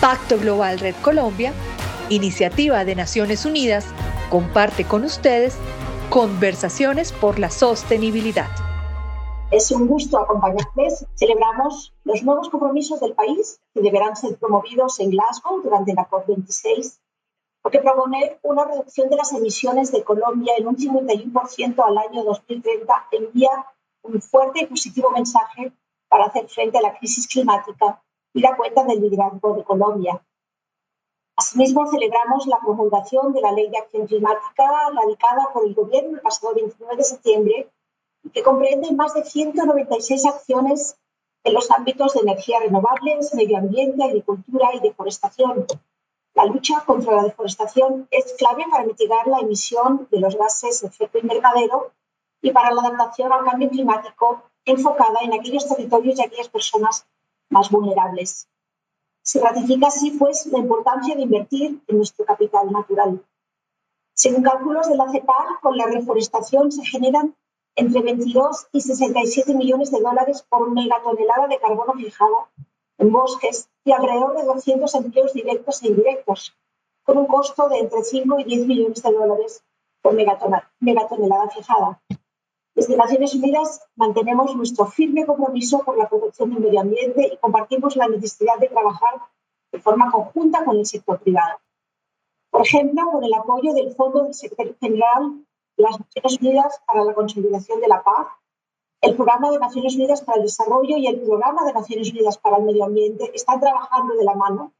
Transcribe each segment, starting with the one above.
Pacto Global Red Colombia, iniciativa de Naciones Unidas, comparte con ustedes conversaciones por la sostenibilidad. Es un gusto acompañarles. Celebramos los nuevos compromisos del país que deberán ser promovidos en Glasgow durante la COP26, porque proponer una reducción de las emisiones de Colombia en un 51% al año 2030 envía un fuerte y positivo mensaje para hacer frente a la crisis climática y la cuenta del liderazgo de Colombia. Asimismo, celebramos la promulgación de la Ley de Acción Climática radicada por el Gobierno el pasado 29 de septiembre que comprende más de 196 acciones en los ámbitos de energías renovables, medio ambiente, agricultura y deforestación. La lucha contra la deforestación es clave para mitigar la emisión de los gases de efecto invernadero y para la adaptación al cambio climático enfocada en aquellos territorios y aquellas personas más vulnerables. Se ratifica así, pues, la importancia de invertir en nuestro capital natural. Según cálculos de la CEPAL, con la reforestación se generan entre 22 y 67 millones de dólares por megatonelada de carbono fijado en bosques y alrededor de 200 empleos directos e indirectos, con un costo de entre 5 y 10 millones de dólares por megatonelada fijada. Desde Naciones Unidas mantenemos nuestro firme compromiso por la protección del medio ambiente y compartimos la necesidad de trabajar de forma conjunta con el sector privado. Por ejemplo, con el apoyo del Fondo del Secretario General de las Naciones Unidas para la Consolidación de la Paz, el Programa de Naciones Unidas para el Desarrollo y el Programa de Naciones Unidas para el Medio Ambiente están trabajando de la mano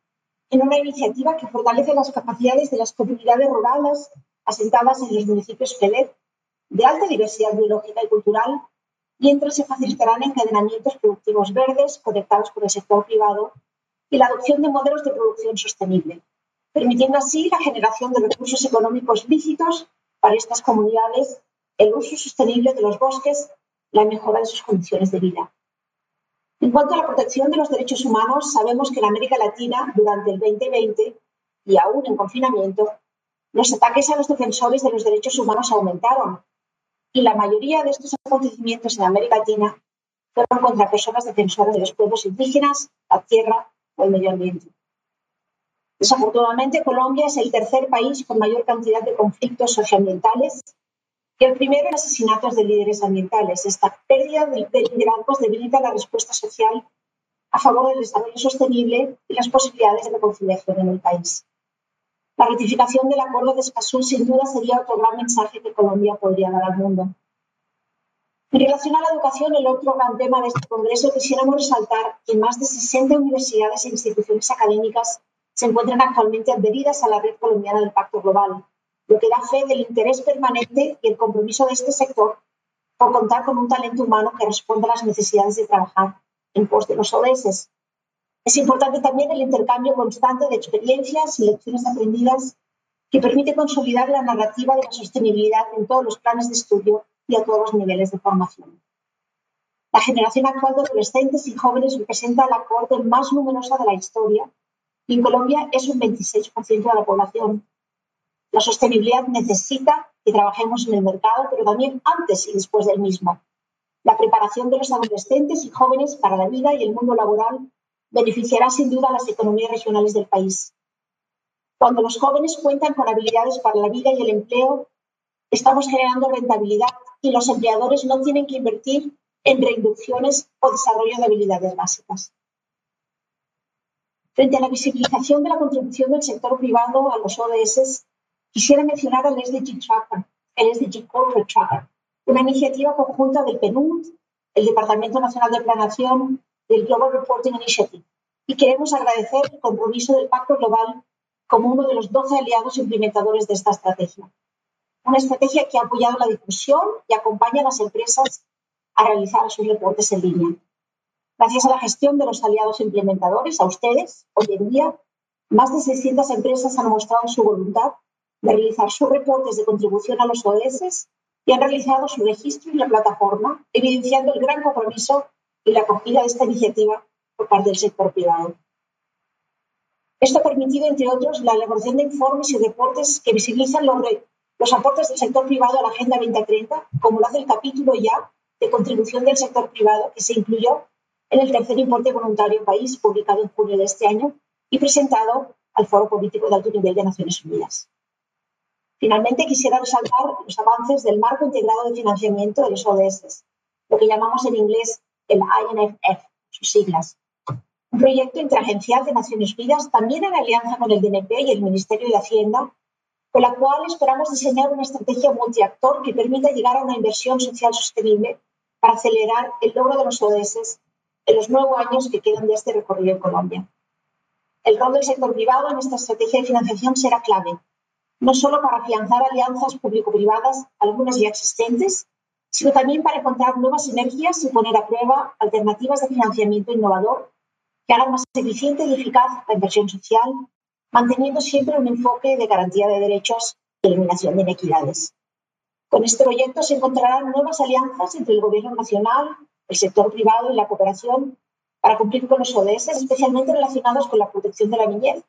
en una iniciativa que fortalece las capacidades de las comunidades rurales asentadas en los municipios PELET de alta diversidad biológica y cultural, mientras se facilitarán encadenamientos productivos verdes conectados con el sector privado y la adopción de modelos de producción sostenible, permitiendo así la generación de recursos económicos lícitos para estas comunidades, el uso sostenible de los bosques, la mejora de sus condiciones de vida. En cuanto a la protección de los derechos humanos, sabemos que en América Latina, durante el 2020 y aún en confinamiento, los ataques a los defensores de los derechos humanos aumentaron, y la mayoría de estos acontecimientos en América Latina fueron contra personas defensoras de los pueblos indígenas, la tierra o el medio ambiente. Desafortunadamente, Colombia es el tercer país con mayor cantidad de conflictos socioambientales y el primero en asesinatos de líderes ambientales. Esta pérdida de liderazgos debilita la respuesta social a favor del desarrollo sostenible y las posibilidades de reconciliación en el país. La ratificación del Acuerdo de Escazú sin duda sería otro gran mensaje que Colombia podría dar al mundo. En relación a la educación, el otro gran tema de este Congreso, quisiéramos resaltar que más de 60 universidades e instituciones académicas se encuentran actualmente adheridas a la red colombiana del Pacto Global, lo que da fe del interés permanente y el compromiso de este sector por contar con un talento humano que responda a las necesidades de trabajar en pos de los ODS. Es importante también el intercambio constante de experiencias y lecciones aprendidas que permite consolidar la narrativa de la sostenibilidad en todos los planes de estudio y a todos los niveles de formación. La generación actual de adolescentes y jóvenes representa la cohorte más numerosa de la historia y en Colombia es un 26% de la población. La sostenibilidad necesita que trabajemos en el mercado, pero también antes y después del mismo. La preparación de los adolescentes y jóvenes para la vida y el mundo laboral beneficiará sin duda a las economías regionales del país. Cuando los jóvenes cuentan con habilidades para la vida y el empleo, estamos generando rentabilidad y los empleadores no tienen que invertir en reinducciones o desarrollo de habilidades básicas. Frente a la visibilización de la contribución del sector privado a los ODS, quisiera mencionar el SDG Tracker, el SDG Corporate Tracker, una iniciativa conjunta del PNUD, el Departamento Nacional de Planación del Global Reporting Initiative y queremos agradecer el compromiso del Pacto Global como uno de los 12 aliados implementadores de esta estrategia. Una estrategia que ha apoyado la difusión y acompaña a las empresas a realizar sus reportes en línea. Gracias a la gestión de los aliados implementadores, a ustedes, hoy en día, más de 600 empresas han mostrado su voluntad de realizar sus reportes de contribución a los ODS y han realizado su registro en la plataforma, evidenciando el gran compromiso y la acogida de esta iniciativa por parte del sector privado. Esto ha permitido, entre otros, la elaboración de informes y reportes que visibilizan los, los aportes del sector privado a la Agenda 2030, como lo hace el capítulo ya de contribución del sector privado que se incluyó en el tercer importe voluntario país publicado en junio de este año y presentado al Foro Político de Alto Nivel de Naciones Unidas. Finalmente, quisiera resaltar los avances del marco integrado de financiamiento de los ODS, lo que llamamos en inglés el INFF, sus siglas. Un proyecto interagencial de Naciones Unidas, también en alianza con el DNP y el Ministerio de Hacienda, con la cual esperamos diseñar una estrategia multiactor que permita llegar a una inversión social sostenible para acelerar el logro de los ODS en los nueve años que quedan de este recorrido en Colombia. El rol del sector privado en esta estrategia de financiación será clave, no solo para afianzar alianzas público-privadas, algunas ya existentes, sino también para encontrar nuevas sinergias y poner a prueba alternativas de financiamiento innovador que hagan más eficiente y eficaz la inversión social, manteniendo siempre un enfoque de garantía de derechos y eliminación de inequidades. Con este proyecto se encontrarán nuevas alianzas entre el Gobierno nacional, el sector privado y la cooperación para cumplir con los ODS, especialmente relacionados con la protección de la niñez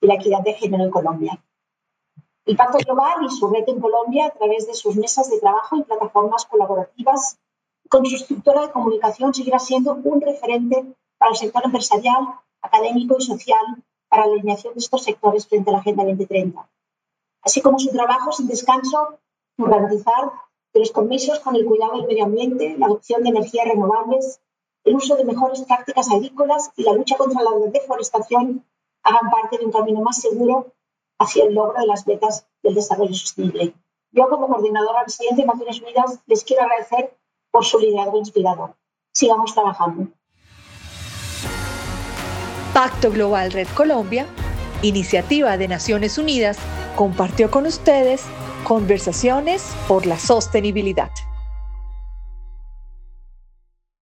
y la equidad de género en Colombia. El Pacto Global y su red en Colombia, a través de sus mesas de trabajo y plataformas colaborativas, con su estructura de comunicación, seguirá siendo un referente para el sector empresarial, académico y social para la alineación de estos sectores frente a la Agenda 2030, así como su trabajo sin descanso en garantizar que los compromisos con el cuidado del medio ambiente, la adopción de energías renovables, el uso de mejores prácticas agrícolas y la lucha contra la deforestación hagan parte de un camino más seguro hacia el logro de las metas del desarrollo sostenible. Yo, como coordinadora residente de Naciones Unidas, les quiero agradecer por su liderazgo inspirador. Sigamos trabajando. Pacto Global Red Colombia, iniciativa de Naciones Unidas, compartió con ustedes conversaciones por la sostenibilidad.